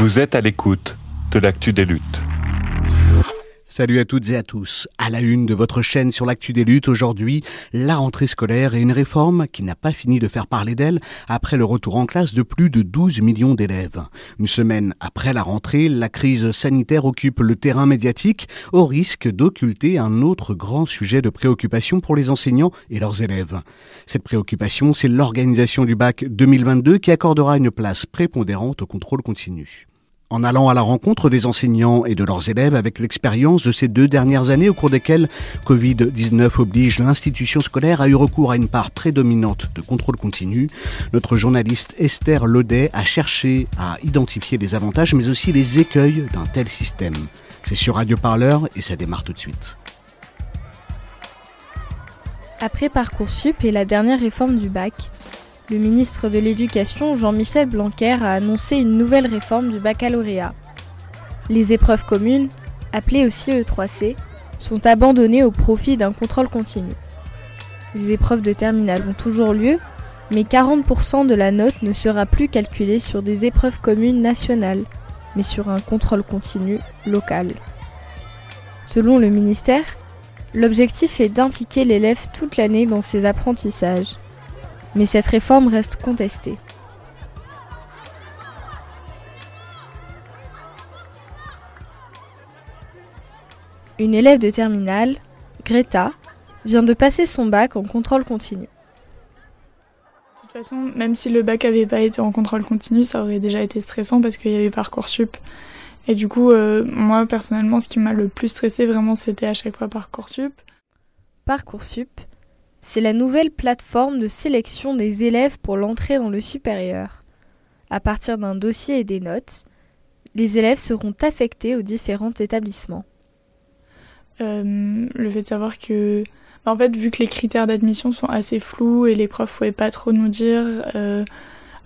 Vous êtes à l'écoute de l'actu des luttes. Salut à toutes et à tous. À la une de votre chaîne sur l'actu des luttes aujourd'hui, la rentrée scolaire et une réforme qui n'a pas fini de faire parler d'elle après le retour en classe de plus de 12 millions d'élèves. Une semaine après la rentrée, la crise sanitaire occupe le terrain médiatique au risque d'occulter un autre grand sujet de préoccupation pour les enseignants et leurs élèves. Cette préoccupation, c'est l'organisation du bac 2022 qui accordera une place prépondérante au contrôle continu en allant à la rencontre des enseignants et de leurs élèves avec l'expérience de ces deux dernières années au cours desquelles Covid-19 oblige l'institution scolaire à eu recours à une part prédominante de contrôle continu, notre journaliste Esther Laudet a cherché à identifier les avantages mais aussi les écueils d'un tel système. C'est sur Radio Parleur et ça démarre tout de suite. Après Parcoursup et la dernière réforme du bac, le ministre de l'Éducation, Jean-Michel Blanquer, a annoncé une nouvelle réforme du baccalauréat. Les épreuves communes, appelées aussi E3C, sont abandonnées au profit d'un contrôle continu. Les épreuves de terminale ont toujours lieu, mais 40% de la note ne sera plus calculée sur des épreuves communes nationales, mais sur un contrôle continu local. Selon le ministère, l'objectif est d'impliquer l'élève toute l'année dans ses apprentissages mais cette réforme reste contestée. Une élève de terminale, Greta, vient de passer son bac en contrôle continu. De toute façon, même si le bac avait pas été en contrôle continu, ça aurait déjà été stressant parce qu'il y avait Parcoursup. Et du coup, euh, moi personnellement, ce qui m'a le plus stressé vraiment, c'était à chaque fois Parcoursup. Parcoursup, c'est la nouvelle plateforme de sélection des élèves pour l'entrée dans le supérieur. À partir d'un dossier et des notes, les élèves seront affectés aux différents établissements. Euh, le fait de savoir que, bah, en fait, vu que les critères d'admission sont assez flous et les profs pouvaient pas trop nous dire euh,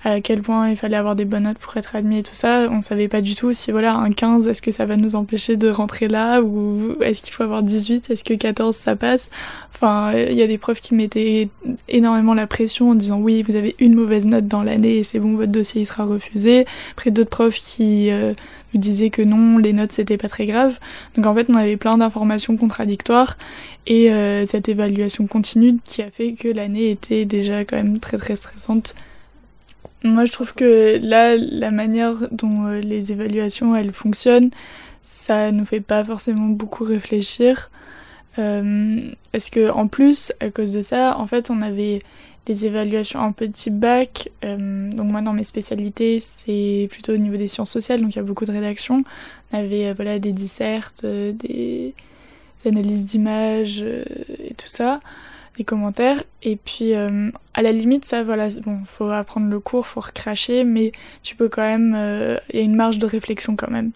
à quel point il fallait avoir des bonnes notes pour être admis et tout ça. On savait pas du tout si voilà un 15 est-ce que ça va nous empêcher de rentrer là ou est-ce qu'il faut avoir 18, est-ce que 14 ça passe? Enfin, il y a des profs qui mettaient énormément la pression en disant oui, vous avez une mauvaise note dans l'année et c'est bon votre dossier il sera refusé. Après d'autres profs qui euh, nous disaient que non, les notes c'était pas très grave. Donc en fait, on avait plein d'informations contradictoires et euh, cette évaluation continue qui a fait que l'année était déjà quand même très très stressante moi, je trouve que là, la manière dont euh, les évaluations elles fonctionnent, ça nous fait pas forcément beaucoup réfléchir. Euh, parce que en plus, à cause de ça, en fait, on avait des évaluations en petit bac. Euh, donc moi, dans mes spécialités, c'est plutôt au niveau des sciences sociales, donc il y a beaucoup de rédactions. On avait euh, voilà des dissertes, euh, des analyses d'images et tout ça les commentaires. Et puis, euh, à la limite, ça, voilà, bon, faut apprendre le cours, faut recracher, mais tu peux quand même, euh, il y a une marge de réflexion quand même.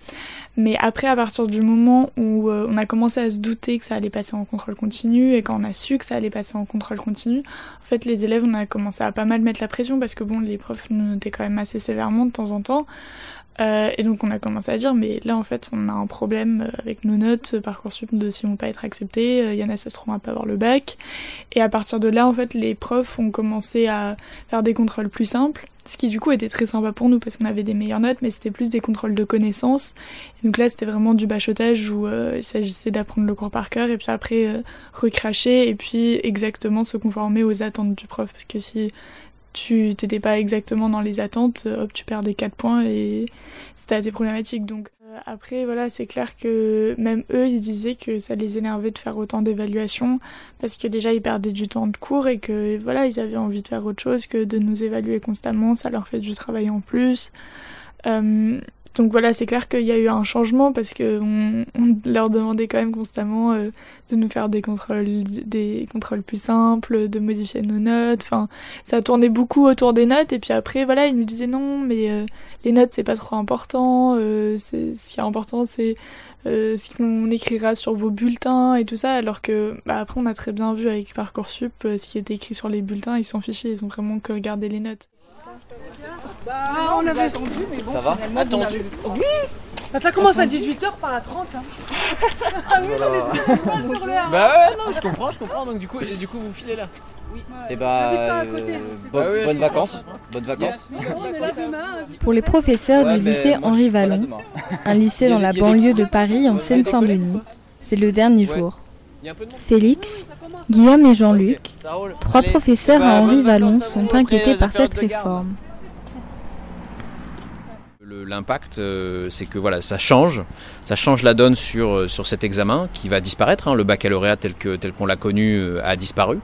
Mais après, à partir du moment où euh, on a commencé à se douter que ça allait passer en contrôle continu et quand on a su que ça allait passer en contrôle continu, en fait, les élèves, on a commencé à pas mal mettre la pression parce que bon, les profs nous notaient quand même assez sévèrement de temps en temps. Euh, et donc on a commencé à dire mais là en fait on a un problème euh, avec nos notes euh, parcoursup de si vont pas être acceptées, il y en a ça se trouve à pas avoir le bac. Et à partir de là en fait les profs ont commencé à faire des contrôles plus simples, ce qui du coup était très sympa pour nous parce qu'on avait des meilleures notes, mais c'était plus des contrôles de connaissances. Et donc là c'était vraiment du bachotage où il s'agissait d'apprendre le cours par cœur et puis après recracher et puis exactement se conformer aux attentes du prof parce que si tu t'étais pas exactement dans les attentes, euh, hop, tu perds des 4 points et c'était assez problématique. Donc euh, après, voilà, c'est clair que même eux, ils disaient que ça les énervait de faire autant d'évaluations parce que déjà ils perdaient du temps de cours et que voilà, ils avaient envie de faire autre chose que de nous évaluer constamment. Ça leur fait du travail en plus. Euh, donc voilà, c'est clair qu'il y a eu un changement parce que on, leur demandait quand même constamment euh, de nous faire des contrôles, des contrôles plus simples, de modifier nos notes. Enfin, ça tournait beaucoup autour des notes et puis après voilà, ils nous disaient non, mais euh, les notes c'est pas trop important. Euh, c'est ce qui est important c'est ce qu'on écrira sur vos bulletins et tout ça. Alors que bah, après on a très bien vu avec parcoursup ce qui était écrit sur les bulletins, ils s'en fichaient, ils ont vraiment que regardé les notes. Bah, on avait attendu, mais bon, Ça va Attendu Oui Bah, ça commence à 18h, pas à 30. Hein. ah oui, oh sur l'air. Bah ouais, non, je comprends, je comprends. Donc du coup, et du coup vous filez là Oui. Et eh bah, euh, bon, ah bonnes vacances. Bonnes vacances. Pour les professeurs du lycée Henri Vallon, un lycée dans la banlieue de Paris en Seine-Saint-Denis, c'est le dernier jour. Félix, Guillaume et Jean-Luc, trois professeurs à Henri Vallon, sont inquiétés par cette réforme l'impact, euh, c'est que voilà, ça change, ça change la donne sur, euh, sur cet examen qui va disparaître. Hein. le baccalauréat tel que tel qu'on l'a connu euh, a disparu,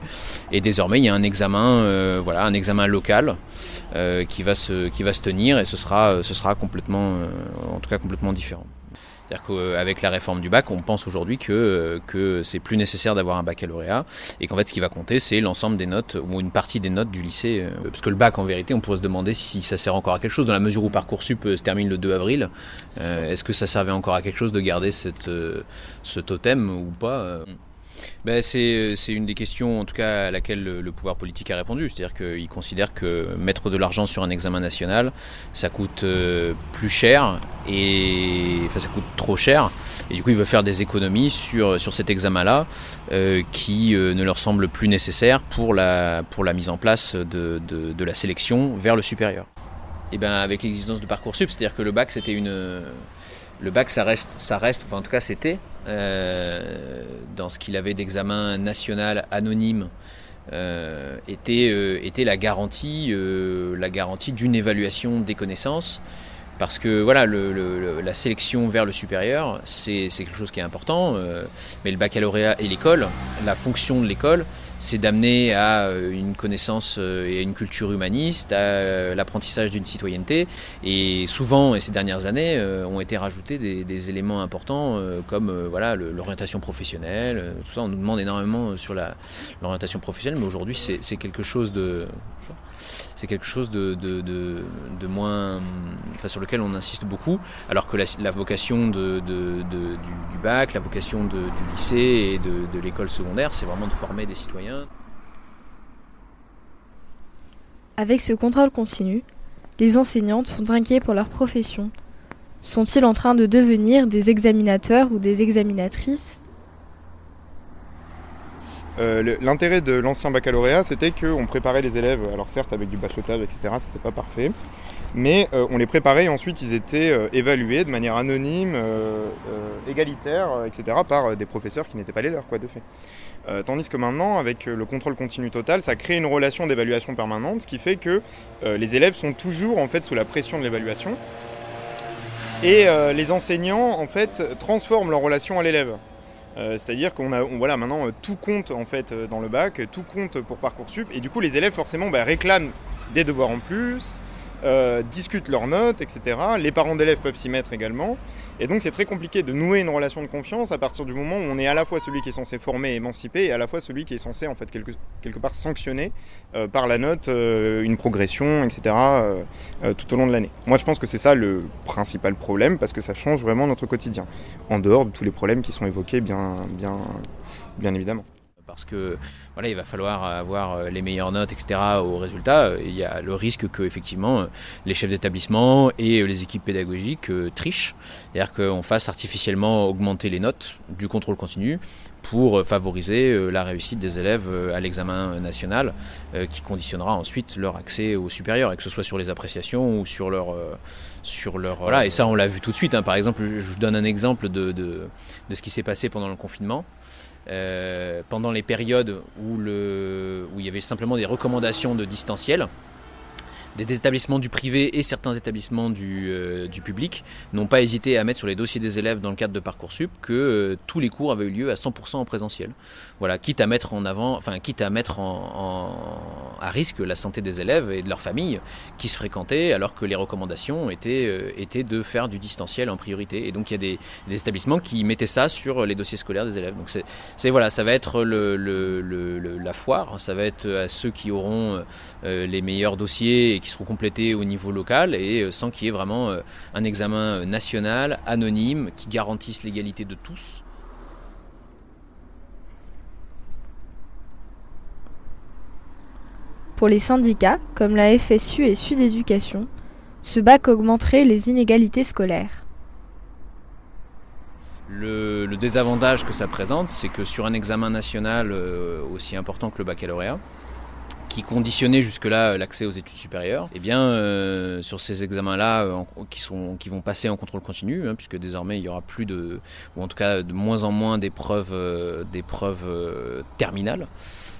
et désormais il y a un examen, voilà, un examen local qui va se qui va se tenir, et ce sera ce sera complètement, en tout cas complètement différent. C'est-à-dire qu'avec la réforme du bac, on pense aujourd'hui que, que c'est plus nécessaire d'avoir un baccalauréat et qu'en fait ce qui va compter c'est l'ensemble des notes ou une partie des notes du lycée. Euh, parce que le bac en vérité on pourrait se demander si ça sert encore à quelque chose dans la mesure où Parcoursup euh, se termine le 2 avril. Euh, est-ce que ça servait encore à quelque chose de garder cette, ce totem ou pas ben c'est, une des questions, en tout cas, à laquelle le, pouvoir politique a répondu. C'est-à-dire qu'il considère que mettre de l'argent sur un examen national, ça coûte euh, plus cher et ça coûte trop cher. Et du coup, il veut faire des économies sur, sur cet examen-là euh, qui euh, ne leur semble plus nécessaire pour la, pour la mise en place de, de, la sélection vers le supérieur. Et ben avec l'existence de Parcoursup, c'est-à-dire que le bac, c'était une le bac, ça reste, ça reste, enfin en tout cas c'était, euh, dans ce qu'il avait d'examen national anonyme, euh, était, euh, était la garantie, la garantie d'une évaluation des connaissances. Parce que voilà, la sélection vers le supérieur, c'est quelque chose qui est important, mais le baccalauréat et l'école, la fonction de l'école, c'est d'amener à euh, une connaissance euh, et à une culture humaniste, à euh, l'apprentissage d'une citoyenneté. Et souvent, et ces dernières années, ont été rajoutés des, éléments importants comme voilà l'orientation professionnelle. Tout ça, on nous demande énormément sur l'orientation professionnelle, mais aujourd'hui, c'est quelque chose de c'est quelque chose de, moins, enfin, sur lequel on insiste beaucoup, alors que la, vocation du, bac, la vocation du lycée et de, l'école secondaire, c'est vraiment de former des citoyens. Avec ce contrôle continu, les enseignantes sont inquiets pour leur profession. Sont-ils en train de devenir des examinateurs ou des examinatrices? Euh, l'intérêt de l'ancien baccalauréat, c'était qu'on préparait les élèves, alors certes avec du bachotage, etc., c'était pas parfait, mais euh, on les préparait et ensuite ils étaient euh, évalués de manière anonyme, égalitaire, etc., par des professeurs qui n'étaient pas les leurs, quoi, de fait. tandis que maintenant, avec le contrôle continu total, ça crée une relation d'évaluation permanente, ce qui fait que les élèves sont toujours en fait sous la pression de l'évaluation, et les enseignants en fait transforment leur relation à l'élève. Euh, c'est-à-dire qu'on a, voilà, maintenant euh, tout compte en fait euh, dans le bac, tout compte pour parcoursup, et du coup les élèves forcément bah, réclament des devoirs en plus, euh, discutent leurs notes, etc. Les parents d'élèves peuvent s'y mettre également. Et donc c'est très compliqué de nouer une relation de confiance à partir du moment où on est à la fois celui qui est censé former et émanciper et à la fois celui qui est censé en fait quelque, quelque part sanctionner euh, par la note euh, une progression, etc. tout au long de l'année. Moi je pense que c'est ça le principal problème parce que ça change vraiment notre quotidien. En dehors de tous les problèmes qui sont évoqués bien, bien, bien évidemment parce que voilà, il va falloir avoir euh, les meilleures notes, etc. au résultat. Il y a le risque que effectivement euh, les chefs d'établissement et euh, les équipes pédagogiques trichent, c'est-à-dire qu'on fasse artificiellement augmenter les notes du contrôle continu pour favoriser la réussite des élèves à l'examen national, qui conditionnera ensuite leur accès au supérieur, et que ce soit sur les appréciations ou sur leur sur leur voilà. Et ça, on l'a vu tout de suite. Hein. Par exemple, je vous donne un exemple de, de, de ce qui s'est passé pendant le confinement. Euh, pendant les périodes où, le, où il y avait simplement des recommandations de distanciel, des établissements du privé et certains établissements du, euh, du public n'ont pas hésité à mettre sur les dossiers des élèves dans le cadre de Parcoursup que euh, tous les cours avaient eu lieu à 100% en présentiel. Voilà, quitte à mettre en avant, enfin quitte à mettre en, à risque la santé des élèves et de leurs familles qui se fréquentaient alors que les recommandations étaient, euh, de faire du distanciel en priorité. Et donc il y a des, établissements qui mettaient ça sur les dossiers scolaires des élèves. Donc c'est voilà, ça va être la foire, ça va être à ceux qui auront les meilleurs dossiers et qui seront complétés au niveau local et euh, sans qu'il y ait vraiment euh, un examen euh, national, anonyme, qui garantisse l'égalité de tous. Pour les syndicats, comme la FSU et Sud Éducation, ce bac augmenterait les inégalités scolaires. Le, désavantage que ça présente, c'est que sur un examen national aussi important que le baccalauréat, qui conditionnait jusque-là l'accès aux études supérieures, eh bien, euh, sur ces examens-là, euh, qui, qui vont passer en contrôle continu, hein, puisque désormais il y aura plus de, ou en tout cas de moins en moins d'épreuves, euh, d'épreuves terminales,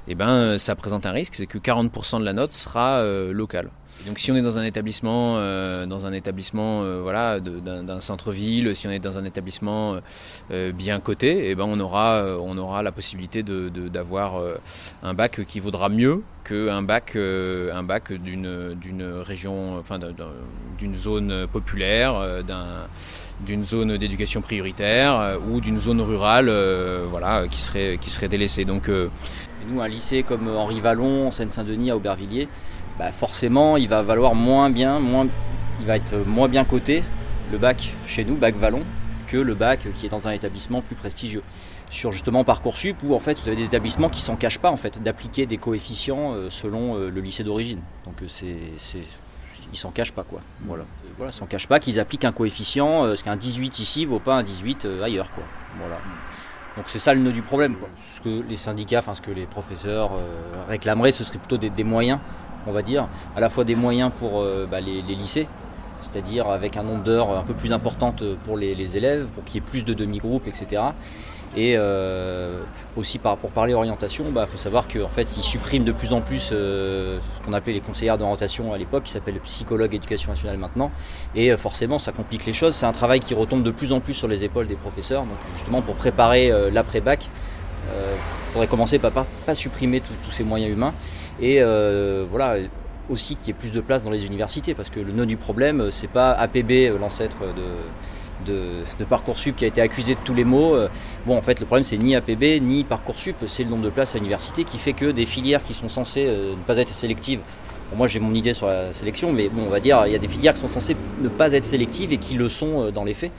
eh ben, ça présente un risque, c'est que 40% de la note sera locale. Donc si on est dans un établissement, euh, dans un établissement euh, voilà, d'un centre-ville, si on est dans un établissement euh, bien coté, eh ben on aura, on aura la possibilité d'avoir un bac qui vaudra mieux qu'un bac, un bac d'une, d'une région, enfin d'une zone populaire, d'une zone d'éducation prioritaire ou d'une zone rurale, voilà, qui serait, qui serait délaissée. Donc nous, un lycée comme Henri Vallon, en Seine-Saint-Denis, à Aubervilliers, bah, forcément il va valoir moins bien, il va être moins bien coté le bac chez nous, bac Vallon, que le bac qui est dans un établissement plus prestigieux. Sur justement Parcoursup où en fait vous avez des établissements qui s'en cachent pas en fait d'appliquer des coefficients euh, selon euh, le lycée d'origine. Donc euh, c'est, ils s'en cachent pas quoi. Voilà, voilà, s'en cachent pas qu'ils appliquent un coefficient, parce qu'un 18 ici vaut pas un 18 ailleurs. Donc c'est ça le nœud du problème. Ce que les syndicats, enfin ce que les professeurs réclameraient, ce serait plutôt des moyens on va dire, à la fois des moyens pour euh, bah, les, lycées, c'est-à-dire avec un nombre d'heures un peu plus importante pour les, élèves, pour qu'il y ait plus de demi-groupes, etc. Et euh, aussi pour parler orientation, il bah, faut savoir qu'en fait ils suppriment de plus en plus euh, ce qu'on appelait les conseillères d'orientation à l'époque, qui s'appelle psychologue éducation nationale maintenant. Et forcément ça complique les choses. C'est un travail qui retombe de plus en plus sur les épaules des professeurs. Donc justement pour préparer l'après-bac, il faudrait commencer par pas, pas supprimer tous ces moyens humains et euh, voilà aussi qu'il y ait plus de place dans les universités parce que le nœud du problème c'est pas APB euh, l'ancêtre de, de, Parcoursup qui a été accusé de tous les maux. Euh, bon, en fait, le problème, c'est ni APB ni Parcoursup, c'est le nombre de places à l'université qui fait que des filières qui sont censées ne pas être sélectives. moi, j'ai mon idée sur la sélection, mais bon, on va dire, il y a des filières qui sont censées ne pas être sélectives et qui le sont dans les faits,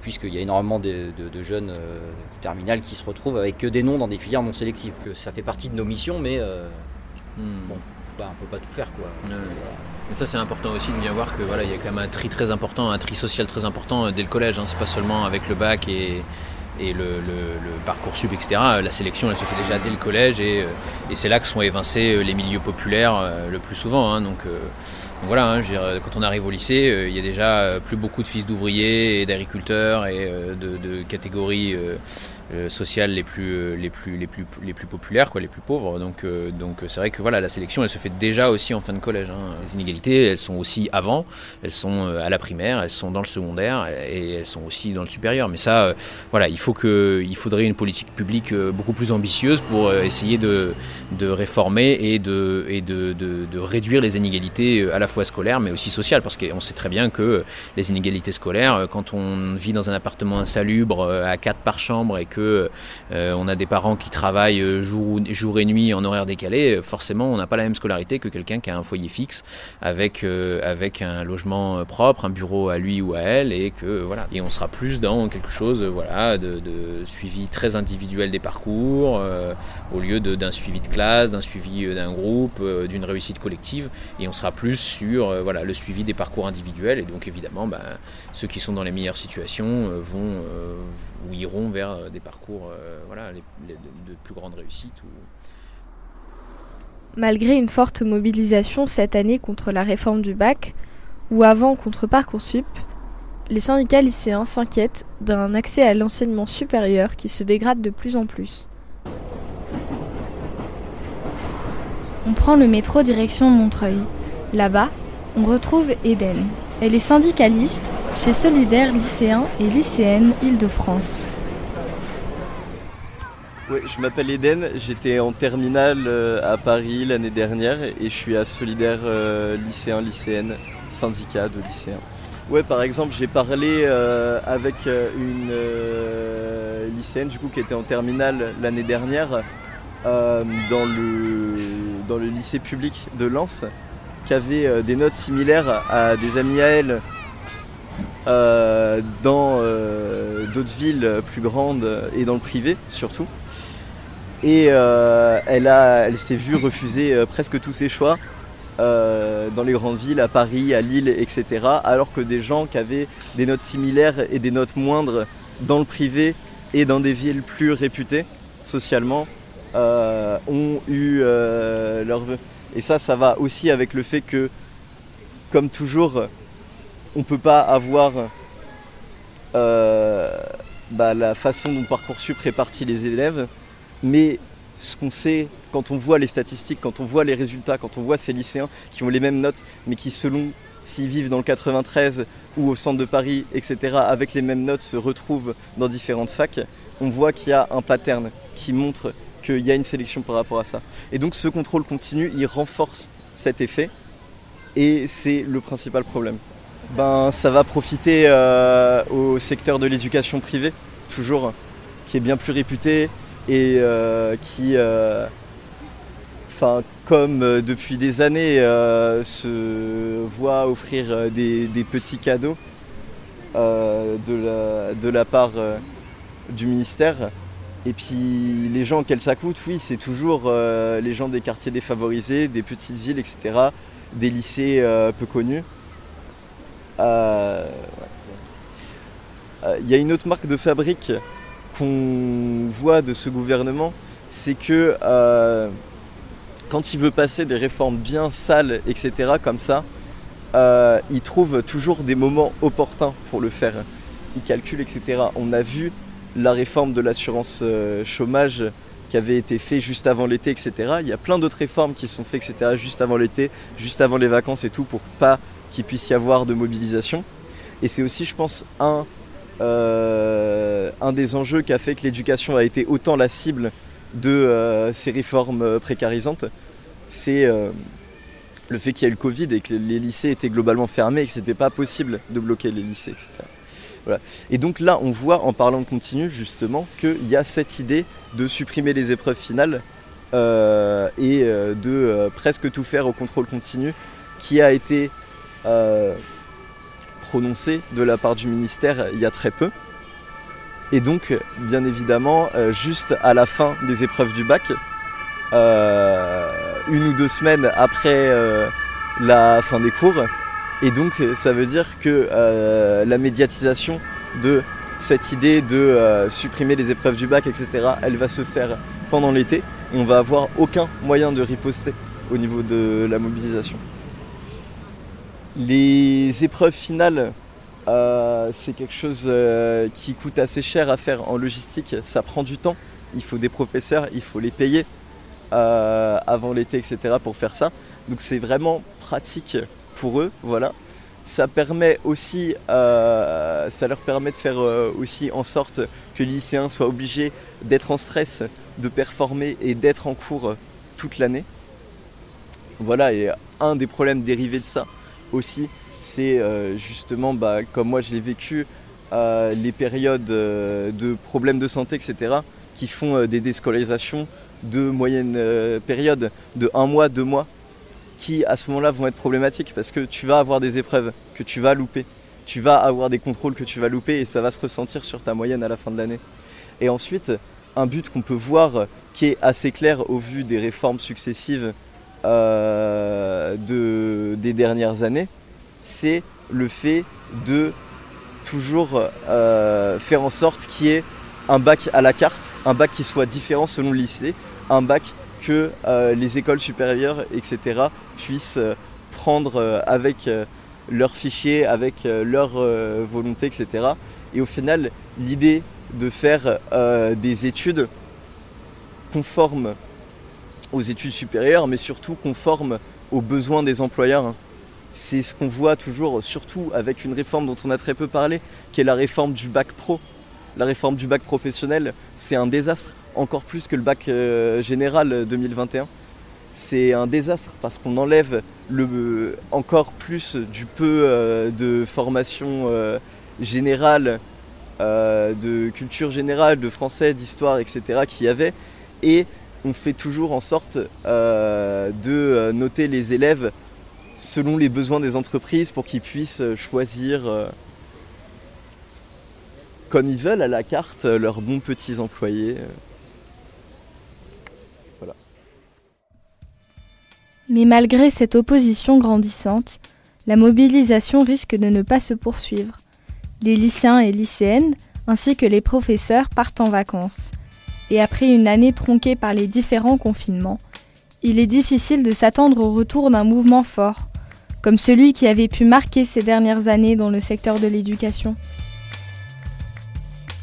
puisqu'il y a énormément de, jeunes terminales qui se retrouvent avec que des noms dans des filières non sélectives. Ça fait partie de nos missions, mais Hmm. Bon, on peut pas tout faire quoi. Ça c'est important aussi de bien voir que voilà il y a quand même un tri très important, un tri social très important euh, dès le collège. Hein. C'est pas seulement avec le bac et, et le, parcours sub, etc. La sélection, elle se fait déjà dès le collège et, euh, et c'est là que sont évincés euh, les milieux populaires le plus souvent. Hein. donc, voilà, hein, quand on arrive au lycée, il y a déjà plus beaucoup de fils d'ouvriers et d'agriculteurs et de, catégories sociales les plus, euh, les, plus, les, plus, les plus populaires, quoi, les plus pauvres. Donc, euh, donc c'est vrai que voilà, la sélection, elle se fait déjà aussi en fin de collège. Hein. Les inégalités, elles sont aussi avant, elles sont à la primaire, elles sont dans le secondaire et elles sont aussi dans le supérieur. Mais ça, voilà, il, faut que, il faudrait une politique publique beaucoup plus ambitieuse pour essayer de, de réformer et, de, et de, de, de réduire les inégalités à la fois scolaires mais aussi sociales. Parce qu'on sait très bien que les inégalités scolaires, quand on vit dans un appartement insalubre à quatre par chambre et que euh, on a des parents qui travaillent euh, jour, et nuit en horaire décalé, forcément on n'a pas la même scolarité que quelqu'un qui a un foyer fixe avec euh, un logement propre, un bureau à lui ou à elle et que voilà. Et on sera plus dans quelque chose voilà de, suivi très individuel des parcours au lieu d'un suivi de classe, d'un suivi d'un groupe, d'une réussite collective. Et on sera plus sur voilà le suivi des parcours individuels. Et donc évidemment ben, ceux qui sont dans les meilleures situations vont ou iront vers des parcours euh, voilà, de, plus grande réussite. Malgré une forte mobilisation cette année contre la réforme du bac, ou avant contre Parcoursup, les syndicats lycéens s'inquiètent d'un accès à l'enseignement supérieur qui se dégrade de plus en plus. On prend le métro direction Montreuil. Là-bas, on retrouve Eden. Elle est syndicaliste chez Solidaire lycéens et lycéennes Île-de-France. Oui, je m'appelle Eden, j'étais en terminale euh, à Paris l'année dernière et je suis à Solidaire euh, lycéen, lycéenne, syndicat de lycéens. Ouais, par exemple, j'ai parlé euh, avec une lycéenne du coup qui était en terminale l'année dernière dans, le, dans le lycée public de Lens, qui avait des notes similaires à des amis à elle dans d'autres villes plus grandes et dans le privé surtout. Et euh, elle, elle s'est vue refuser euh, presque tous ses choix euh, dans les grandes villes, à Paris, à Lille, etc. Alors que des gens qui avaient des notes similaires et des notes moindres dans le privé et dans des villes plus réputées socialement ont eu leur vœu. Et ça, ça va aussi avec le fait que, comme toujours, on ne peut pas avoir bah, la façon dont Parcoursup répartit les élèves, mais ce qu'on sait quand on voit les statistiques, quand on voit les résultats, quand on voit ces lycéens qui ont les mêmes notes, mais qui selon s'ils vivent dans le 93 ou au centre de Paris, etc., avec les mêmes notes se retrouvent dans différentes facs, on voit qu'il y a un pattern qui montre qu'il y a une sélection par rapport à ça. Et donc ce contrôle continu, il renforce cet effet, et c'est le principal problème. Ben, ça va profiter euh, au secteur de l'éducation privée, toujours, qui est bien plus réputé et euh, qui, euh, comme depuis des années, se voit offrir des, petits cadeaux de, la, part du ministère. Et puis les gens auxquels ça coûte, oui, c'est toujours les gens des quartiers défavorisés, des petites villes, etc., des lycées peu connus. Euh, il y a une autre marque de fabrique qu'on voit de ce gouvernement, c'est que euh, quand il veut passer des réformes bien sales, etc., comme ça, euh, il trouve toujours des moments opportuns pour le faire. Il calcule, etc. On a vu la réforme de l'assurance chômage qui avait été fait juste avant l'été, etc. Il y a plein d'autres réformes qui sont faites, etc., juste avant l'été, juste avant les vacances et tout, pour pas qu'il puisse y avoir de mobilisation. Et c'est aussi, je pense, un, euh, des enjeux qui a fait que l'éducation a été autant la cible de euh, ces réformes euh, précarisantes. C'est le fait qu'il y a eu le Covid et que les lycées étaient globalement fermés et que c'était pas possible de bloquer les lycées, etc. Et donc là, on voit en parlant de continu justement qu'il y a cette idée de supprimer les épreuves finales et de presque tout faire au contrôle continu qui a été euh, prononcé de la part du ministère il y a très peu. Et donc, bien évidemment, euh, juste à la fin des épreuves du bac, euh, une ou deux semaines après la fin des cours. Et donc, ça veut dire que la médiatisation de cette idée de supprimer les épreuves du bac, etc., elle va se faire pendant l'été et on va avoir aucun moyen de riposter au niveau de la mobilisation. Les épreuves finales, euh, c'est quelque chose euh, qui coûte assez cher à faire en logistique. Ça prend du temps. Il faut des professeurs, il faut les payer euh, avant l'été, etc. pour faire ça. Donc c'est vraiment pratique pour eux. Voilà. Aussi, ça leur permet de faire aussi en sorte que les lycéens soient obligés d'être en stress, de performer et d'être en cours toute l'année. Voilà, et un des problèmes dérivés de ça, aussi, c'est euh, justement, bah, comme moi je l'ai vécu, euh, les périodes euh, de problèmes de santé, etc., qui font des déscolarisations de moyenne période, de un mois, deux mois, qui à ce moment-là vont être problématiques parce que tu vas avoir des épreuves que tu vas louper, tu vas avoir des contrôles que tu vas louper et ça va se ressentir sur ta moyenne à la fin de l'année. Et ensuite, un but qu'on peut voir qui est assez clair au vu des réformes successives euh, de, des dernières années, c'est le fait de toujours euh, faire en sorte qu'il y ait un bac à la carte, un bac qui soit différent selon le lycée, un bac que euh, les écoles supérieures, etc., puissent prendre avec leurs fichiers, avec leur volonté, etc. Et au final, l'idée de faire des études conformes aux études supérieures, mais surtout conforme aux besoins des employeurs. C'est ce qu'on voit toujours, surtout avec une réforme dont on a très peu parlé, qui est la réforme du bac pro. La réforme du bac professionnel, c'est un désastre, encore plus que le bac euh, général 2021. C'est un désastre parce qu'on enlève le, encore plus du peu euh, de formation euh, générale, de culture générale, de français, d'histoire, etc. qu'il y avait. Et on fait toujours en sorte euh, de euh, noter les élèves selon les besoins des entreprises pour qu'ils puissent euh, choisir comme ils veulent à la carte leurs bons petits employés. Mais malgré cette opposition grandissante, la mobilisation risque de ne pas se poursuivre. Les lycéens et lycéennes, ainsi que les professeurs partent en vacances. Et après une année tronquée par les différents confinements, il est difficile de s'attendre au retour d'un mouvement fort, comme celui qui avait pu marquer ces dernières années dans le secteur de l'éducation.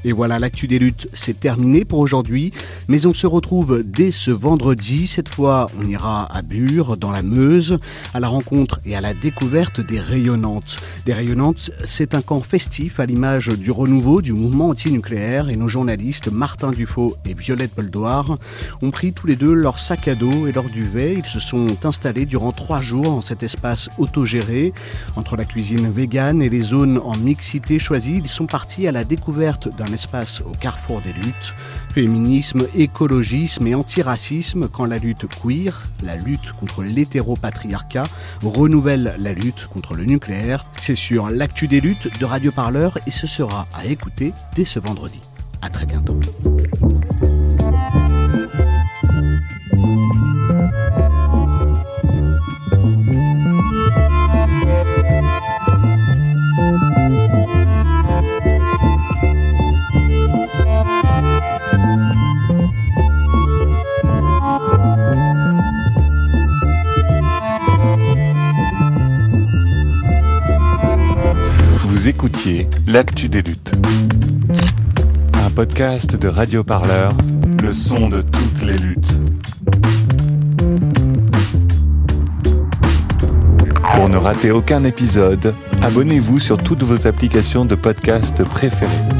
Et voilà, l'actu des luttes, c'est terminé pour aujourd'hui, mais on se retrouve dès ce vendredi. Cette fois, on ira à Bure, dans la Meuse, à la rencontre et à la découverte des Rayonnantes. Des Rayonnantes, c'est un camp festif à l'image du renouveau du mouvement anti-nucléaire et nos journalistes Martin Dufaux et Violette Boldoir ont pris tous les deux leur sac à dos et leur duvet. Ils se sont installés durant trois jours dans cet espace autogéré. Entre la cuisine végane et les zones en mixité choisies, ils sont partis à la découverte d'un espace au carrefour des luttes, féminisme, écologisme et antiracisme quand la lutte queer, la lutte contre l'hétéropatriarcat, renouvelle la lutte contre le nucléaire. C'est sur l'actu des luttes de Radio Parleur et ce sera à écouter dès ce vendredi. À très bientôt. Écoutiez L'actu des luttes. Un podcast de Radio Parleur, le son de toutes les luttes. Pour ne rater aucun épisode, abonnez-vous sur toutes vos applications de podcast préférées.